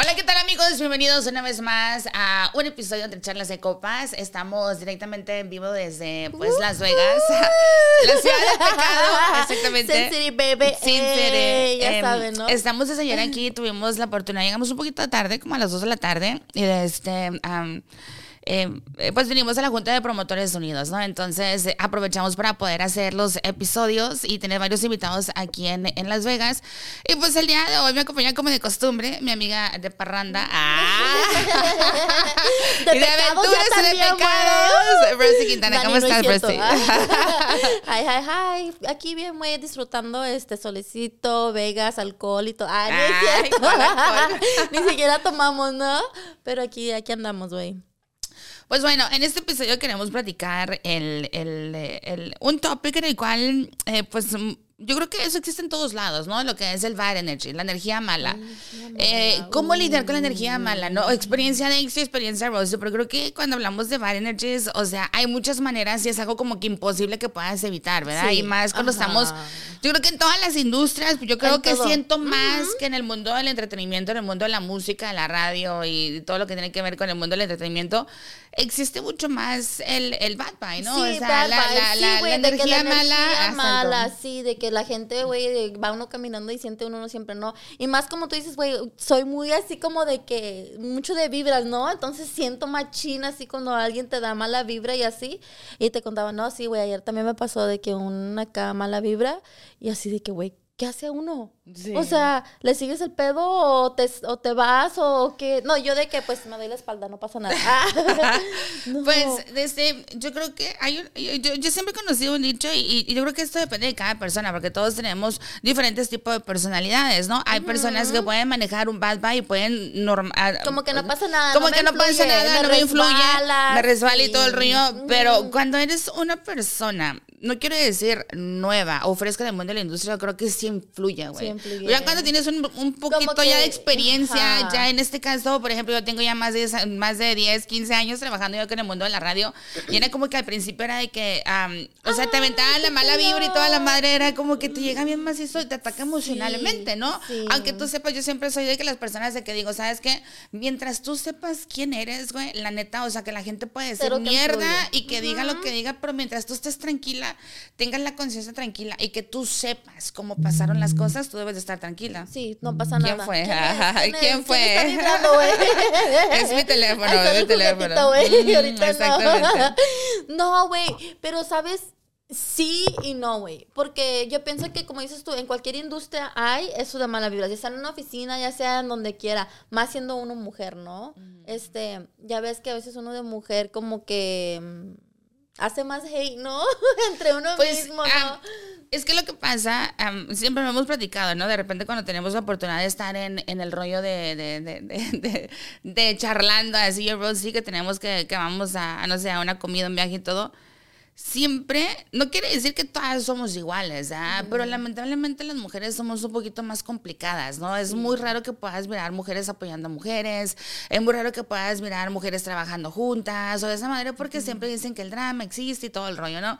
Hola, ¿qué tal amigos? Bienvenidos una vez más a un episodio de Charlas de Copas. Estamos directamente en vivo desde pues Las Vegas, la ciudad del pecado, exactamente. Sin City, baby. Sin City. ya Em, saben, ¿no? Estamos desde ayer aquí, tuvimos la oportunidad, llegamos un poquito tarde, como a las 2 de la tarde, y de este... eh, eh, pues venimos a la Junta de Promotores Unidos, ¿no? Entonces eh, aprovechamos para poder hacer los episodios y tener varios invitados aquí en, en Las Vegas. Y pues el día de hoy me acompaña como de costumbre mi amiga de parranda. ¡Ah! De y de aventuras de pecados. Brosy Quintana, ¿cómo no es estás. Brosy? Ay, ay, ay. Aquí bien, muy disfrutando este solecito, Vegas, alcohol y todo. Ay, no Ay. Ni siquiera tomamos, ¿no? Pero aquí, aquí andamos, güey. Pues bueno, en este episodio queremos platicar el, el, el- un topic en el cual, eh, pues, mm, yo creo que eso existe en todos lados, ¿no? Lo que es el bad energy, la energía mala. Eh, ¿Cómo lidiar con la energía mala, no? Experiencia de éxito, experiencia Rose, pero creo que cuando hablamos de bad energies, o sea, hay muchas maneras y es algo como que imposible que puedas evitar, ¿verdad? Sí, Y más cuando ajá. estamos, yo creo que en todas las industrias, yo creo En que todo. siento más que en el mundo del entretenimiento, en el mundo de la música, de la radio y todo lo que tiene que ver con el mundo del entretenimiento, existe mucho más el, el bad vibe, ¿no? Sí, o sea, bad la, la- sí, la- güey, la de que energía mala. mala, sí, de que la gente, güey, va uno caminando y siente uno, uno siempre no. Y más como tú dices, güey, soy muy así como de que, mucho de vibras, ¿no? Entonces siento machina así cuando alguien te da mala vibra y así. Y te contaba, no, sí, güey, ayer también me pasó de que una acá mala vibra y así de que, güey, ¿qué hace uno? Sí. O sea, ¿le sigues el pedo o te, o te vas o qué? No, yo de que pues me doy la espalda, no pasa nada. No. Pues desde, yo creo que hay un- yo, yo- siempre he conocido un dicho y, y yo creo que esto depende de cada persona porque todos tenemos diferentes tipos de personalidades, ¿no? Hay personas que pueden manejar un bad vibe y pueden normal Como que no pasa nada, como no que no pasa nada, me no me influye, resbala, me resbala y todo el rollo, pero cuando eres una persona no quiero decir nueva o fresca del mundo de la industria, creo que sí influye, güey. Sí. Ya cuando tienes un, un poquito que- ya de experiencia, ajá. ya en este caso, por ejemplo, yo tengo ya más de, 10 más de 10, 15 años trabajando yo que en el mundo de la radio. Y era como que al principio era de que, am, o sea, te aventaban la mala vibra y toda la madre era como que te llega bien macizo y te ataca emocionalmente, ¿no? sí. Aunque tú sepas, yo siempre soy de que las personas de que digo, ¿sabes qué? Mientras tú sepas quién eres, güey, la neta, o sea, que la gente puede decir mierda influye. y que diga lo que diga, pero mientras tú estés tranquila, tengas la conciencia tranquila y que tú sepas cómo pasaron las cosas, tú debes de estar tranquila. Sí, no pasa ¿Quién nada. fue? ¿Quién, es? ¿quién fue? vibrando, güey? Es mi teléfono, es mi el teléfono. güey, Mm, ahorita. No, güey, pero sabes, sí y no, güey. Porque yo pienso que, como dices tú, en cualquier industria hay eso de mala vibra. Ya sea en una oficina, ya sea en donde quiera. Más siendo uno mujer, ¿no? Este, ya ves que a veces uno de mujer como que mm, hace más hate, ¿no? Entre uno Pues, mismo, ¿no? es que lo que pasa, am, siempre lo hemos platicado, ¿no? De repente cuando tenemos la oportunidad de estar en, en el rollo de, de, de, de, de- de charlando, así, yo Rose, sí que tenemos que, que vamos a, a, no sé, a una comida, un viaje y todo. Siempre, no quiere decir que todas somos iguales, ¿ah? pero lamentablemente las mujeres somos un poquito más complicadas, ¿no? Es muy raro que puedas mirar mujeres apoyando a mujeres, es muy raro que puedas mirar mujeres trabajando juntas o de esa manera porque siempre dicen que el drama existe y todo el rollo, ¿no?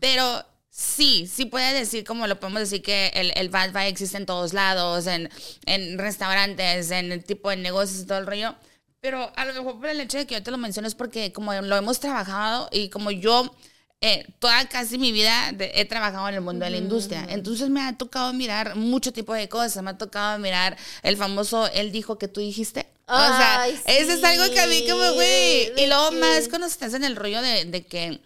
Pero sí, sí puede decir, como lo podemos decir, que el, el bad vibe existe en todos lados, en, en restaurantes, en el tipo de negocios y todo el rollo. Pero a lo mejor por el hecho de que yo te lo menciono es porque como lo hemos trabajado y como yo eh, toda casi mi vida de- he trabajado en el mundo de la industria. Entonces me ha tocado mirar mucho tipo de cosas. Me ha tocado mirar el famoso, él dijo que tú dijiste. O sea, Ay, eso es algo que a mí como, güey. Y luego más cuando estás en el rollo de, de que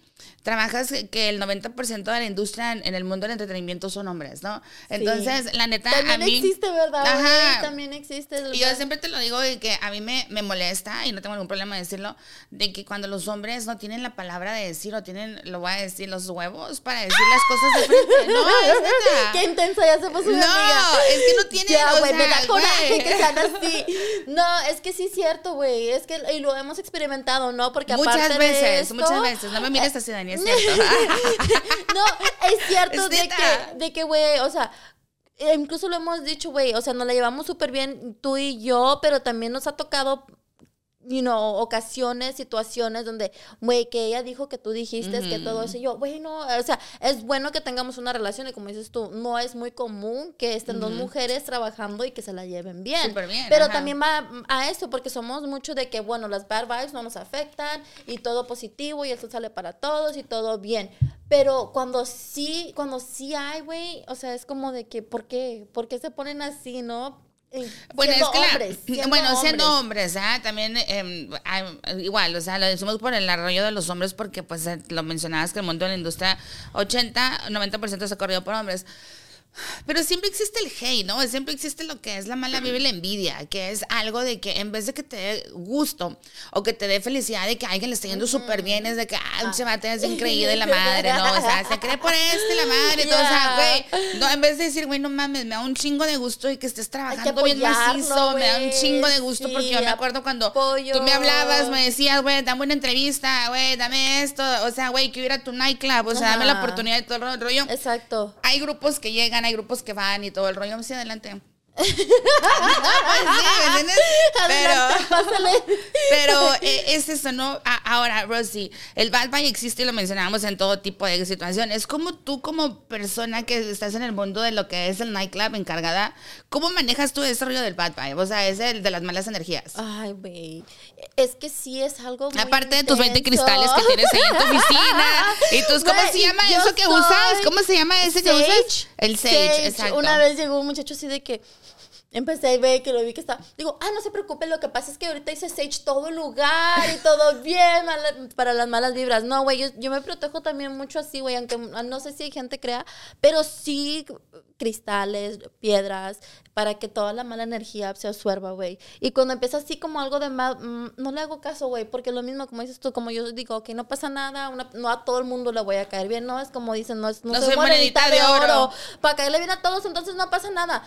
trabajas que el 90% de la industria en, el mundo del entretenimiento son hombres, ¿no? Entonces, la neta, También a mí... existe, ¿verdad? Ajá. También existe. Y yo siempre te lo digo de que a mí me, me molesta, y no tengo ningún problema de decirlo, de que cuando los hombres no tienen la palabra de decir o tienen, lo voy a decir, los huevos para decir las cosas de frente. No, es neta. Qué intensa, ya se puso mi No, amiga. es que no tienen, Ya, güey, me da coraje que sean así. No, es que sí es cierto, güey. Es que y lo hemos experimentado, ¿no? Porque aparte Muchas de veces, esto- muchas veces. No me mires así, Dani, es cierto. no, es cierto Es de que, de que, güey, o sea, eh, incluso lo hemos dicho, güey, o sea, nos la llevamos súper bien tú y yo, pero también nos ha tocado you know, ocasiones, situaciones donde, güey, que ella dijo que tú dijiste, que todo eso, y yo, güey, no, o sea, es bueno que tengamos una relación y como dices tú, no es muy común que estén dos mujeres trabajando y que se la lleven bien. Súper bien, Pero ajá. también va a eso, porque somos mucho de que, bueno, las bad vibes no nos afectan y todo positivo y eso sale para todos y todo bien. Pero cuando sí, cuando sí hay, güey, o sea, es como de que, ¿por qué? ¿Por qué se ponen así, no? Eh, Bueno, siendo es que la- hombres, siendo bueno, siendo hombres. ¿ah? también hay- igual, o sea, lo decimos por el arroyo de los hombres porque pues eh, lo mencionabas que el mundo de la industria 80, 90% se corrió por hombres. Pero siempre existe el hate, ¿no? Siempre existe lo que es la mala vibra y la envidia, que es algo de que en vez de que te dé gusto o que te dé felicidad de que alguien le esté yendo súper bien, es de que, ah, un chevate es increíble la madre, ¿no? O sea, se cree por este la madre, todo, o sea, güey, no, en vez de decir, güey, no mames, me da un chingo de gusto y que estés trabajando bien apoyarlo, macizo, me da un chingo de gusto porque yo sí, me acuerdo cuando tú me hablabas, me decías, güey, dame una entrevista, güey, dame esto, o sea, güey, quiero ir a tu nightclub, o sea, dame la Ajá. oportunidad de todo el ro- rollo. Exacto. Hay grupos que llegan, hay grupos que van y todo el rollo. Sí, adelante. Sí, ¿me entiendes? Adelante, Pero, pásale. pero eh, es eso, ¿no? A- Ahora, Rosy, el bad boy existe y lo mencionamos en todo tipo de situaciones. ¿Cómo tú, como persona que estás en el mundo de lo que es el nightclub encargada, cómo manejas tú ese rollo del bad boy? O sea, es el de las malas energías. Ay, güey. Es que sí es algo muy Aparte de tus 20 intenso. cristales que tienes ahí en tu oficina. ¿Y tus, cómo se llama eso que usas? ¿Cómo se llama ese que Sage. usas? El sage, exacto. Una vez llegó un muchacho así de que empecé a ver que lo vi que está. Digo, ah, no se preocupe, lo que pasa es que ahorita hice Sage todo lugar y todo bien mala- para las malas vibras. No, güey, yo, yo me protejo también mucho así, güey, aunque no sé si hay gente crea, pero sí cristales, piedras, para que toda la mala energía se absorba, güey. Y cuando empieza así como algo de mal, mm, no le hago caso, güey, porque lo mismo como dices tú, como yo digo, que no pasa nada, una- no a todo el mundo le voy a caer bien, no es como dicen, no es no, No soy soy monedita de oro. para caerle bien a todos, entonces no pasa nada.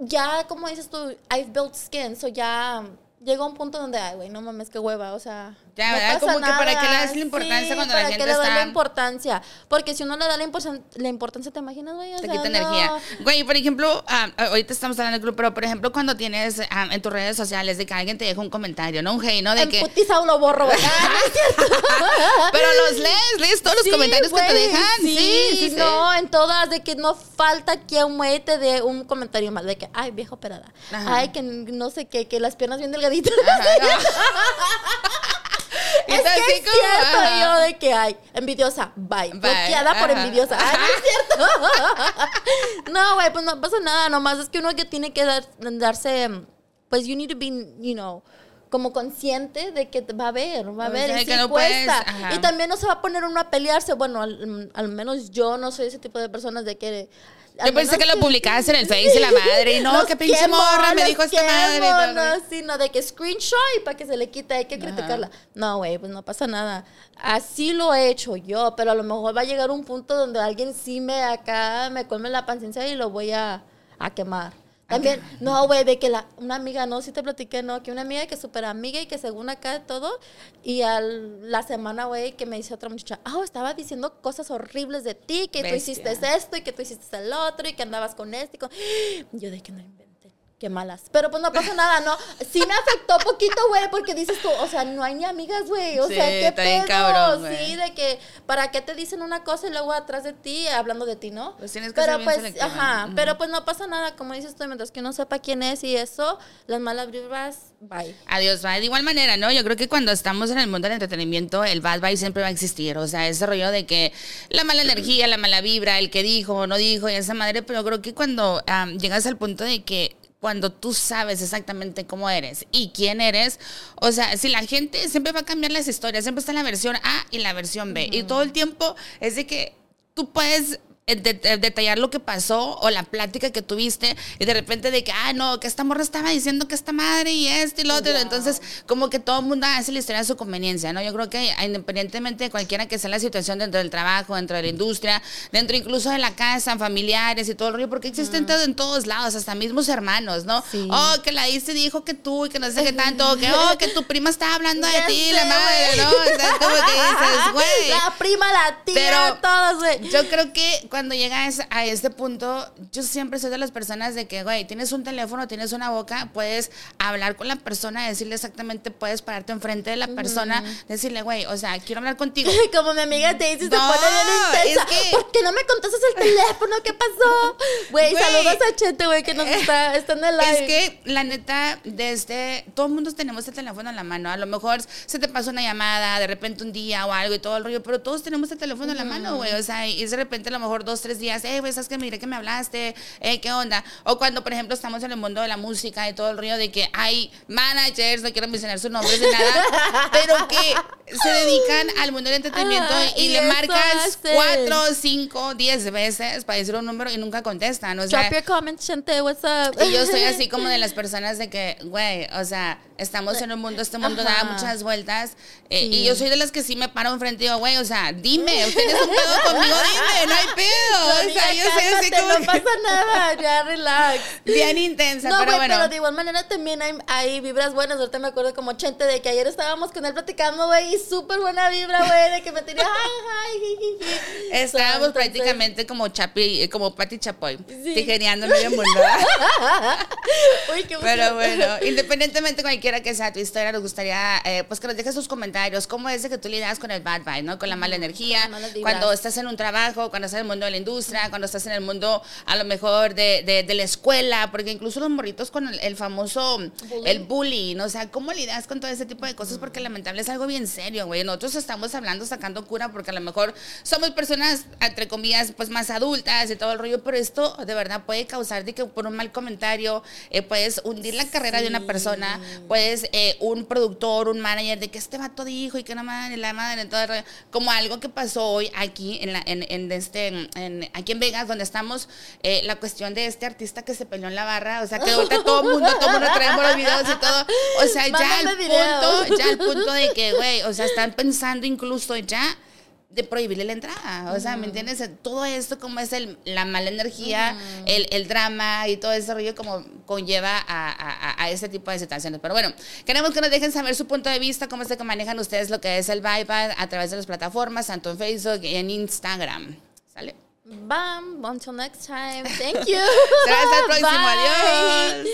Ya, como dices tú, I've built skin, so ya llegó un punto donde, ay, güey, no mames, qué hueva, o sea. Ya, no ¿verdad? pasa Como que para qué le nada. das la importancia Sí, cuando la ¿para gente qué le das la está- importancia? Porque si uno le da la, importan- la importancia, ¿te imaginas, güey? O Te sea, quita no. energía. Güey, por ejemplo, ah, ahorita estamos hablando del club, pero por ejemplo, cuando tienes ah, en tus redes sociales de que alguien te deja un comentario, ¿no? Un hey, ¿no? De En que. putiza lo borro. Ah, no es. Pero los lees, lees todos los Sí, comentarios que te dejan. Sí, sí, sí. No, en todas, de que no falta quien güey te dé un comentario mal, de que, ay, vieja operada. Ajá. Ay, que no sé qué, que las piernas bien delgaditas. Es que es cierto ajá. yo de que hay envidiosa, bye, Bye, bloqueada por ajá. envidiosa. Ay, no es cierto. no, güey, pues no pasa nada, nomás es que uno que tiene que dar, darse, pues you need to be, you know, como consciente de que va a haber, va a O haber, sea, y sí no puedes, cuesta. ajá. y también no se va a poner uno a pelearse, bueno, al, al menos yo no soy ese tipo de personas de que... Yo pensé que lo publicabas en el Face y la madre, y no, qué pinche morra me dijo esta madre. no, sino de que screenshot y para que se le quite, hay que criticarla. No, güey, pues no pasa nada. Así lo he hecho yo, pero a lo mejor va a llegar un punto donde alguien sí me acá, me colme la paciencia y lo voy a, a quemar. También, no, güey, de que la, una amiga, no, sí te platiqué, no, que una amiga que es súper amiga y que según acá todo, y a la semana, güey, que me dice otra muchacha, ah, estaba diciendo cosas horribles de ti, que tú Bestia. hiciste esto y que tú hiciste el otro y que andabas con este y con... Yo de que no inventé. Qué malas. Pero pues no pasa nada, ¿no? Sí me afectó poquito, güey, porque dices tú, o sea, no hay ni amigas, güey. O Sí, sea, qué pedo. cabrón, sí, de que, ¿para qué te dicen una cosa y luego atrás de ti hablando de ti, no? Pues tienes que pero ser bien pues, ajá, ¿no? pero pues no pasa nada, como dices tú, mientras que uno sepa quién es y eso, las malas vibras, bye. Adiós, bye. De igual manera, ¿no? Yo creo que cuando estamos en el mundo del entretenimiento, el bad vibe siempre va a existir. O sea, ese rollo de que la mala energía, la mala vibra, el que dijo o no dijo y esa madre. Pero creo que cuando llegas al punto de que cuando tú sabes exactamente cómo eres y quién eres, o sea, si la gente siempre va a cambiar las historias, siempre está la versión A y la versión B. Y todo el tiempo es de que tú puedes de- de- detallar lo que pasó o la plática que tuviste y de repente de que, ah, no, que esta morra estaba diciendo que esta madre y esto y lo otro. Entonces, como que todo el mundo hace la historia a su conveniencia, ¿no? Yo creo que independientemente de cualquiera que sea la situación dentro del trabajo, dentro de la industria, dentro incluso de la casa, familiares y todo el rollo, porque existen todo en todos lados, hasta mismos hermanos, ¿no? Sí. Oh, que la dice dijo que tú y que no sé qué tanto, que, oh, que tu prima estaba hablando de ti, sé, la madre. ¿no? O sea, es como que dices, güey. La prima, la tía, Pero- todos, güey. Yo creo que cuando llegas a este punto, yo siempre soy de las personas de que, güey, tienes un teléfono, tienes una boca, puedes hablar con la persona, decirle exactamente, puedes pararte enfrente de la persona, decirle, güey, o sea, quiero hablar contigo. Como mi amiga Daisy se No, pone bien intensa. es que- ¿Por qué no me contestas el teléfono? ¿Qué pasó? Güey, saludos a Chete, güey, que nos está, está en el live. Es que la neta, desde todo el mundo tenemos el teléfono en la mano. A lo mejor se te pasa una llamada de repente un día o algo y todo el rollo, pero todos tenemos el teléfono en la mano, güey. O sea, y de repente a lo mejor dos, tres días, eh, güey, sabes que mire que me hablaste, eh, qué onda. O cuando, por ejemplo, estamos en el mundo de la música y todo el rollo de que hay managers, no quiero mencionar sus nombres ni nada, pero que se dedican al mundo del entretenimiento Ajá, y, y le marcas cuatro, cinco, diez veces para decir un número y nunca contestan. O sea, Drop your comment, Chente, what's up? y yo soy así como de las personas de que, güey, o sea, estamos en un mundo, este mundo da Ajá. muchas vueltas. eh, Sí. Y yo soy de las que sí me paro enfrente y digo, güey, o sea, dime, tienes un pedo conmigo, dime, no hay pedo. O sea, yo no que pasa nada, ya relax. bien intensa, No, pero bueno. pero de igual manera también hay, hay vibras buenas. Ahorita me acuerdo como Chente de que ayer estábamos con él platicando, güey, y súper buena vibra, güey, de que me tenía. Estábamos So, entonces- prácticamente como Chapi, como Pati Chapoy, Sí. tijereando medio mundo. Uy, qué Pero bueno, independientemente cualquiera que sea tu historia, nos gustaría eh, pues que nos dejes sus comentarios. ¿Cómo es de que tú lidias con el bad vibe, ¿no? Con la mala energía. Cuando estás en un trabajo, cuando estás en el mundo de la industria, cuando estás en el mundo a lo mejor de, de- de la escuela, porque incluso los morritos con el, el famoso, el bullying, o sea, ¿cómo lidias con todo ese tipo de cosas? Porque lamentable es algo bien serio, güey. Nosotros estamos hablando, sacando cura, porque a lo mejor somos personas, entre comillas, pues más adultas y todo el rollo, pero esto de verdad puede causar de que por un mal comentario eh, puedes hundir la carrera de una persona, puedes eh, un productor, un manager, de que este vato dijo y que no madre, la madre, todo el rollo. como algo que pasó hoy aquí en, la, en, en este, en- aquí en Vegas, donde estamos, eh, la cuestión de este artista que se peleó en la barra, o sea, que ahorita todo el mundo, todo el mundo traemos los videos y todo, o sea, ya al punto, ya al punto de que, güey, o sea, están pensando incluso ya de prohibirle la entrada. O sea, ¿me entiendes? Todo esto, como es el, la mala energía, el, el drama y todo ese rollo, como conlleva a, a, a ese tipo de situaciones. Pero bueno, queremos que nos dejen saber su punto de vista, cómo es que manejan ustedes lo que es el bypass a través de las plataformas, tanto en Facebook y en Instagram. ¿Sale? Bam, until next time. Thank you. Será hasta el próximo. Bye. Adiós.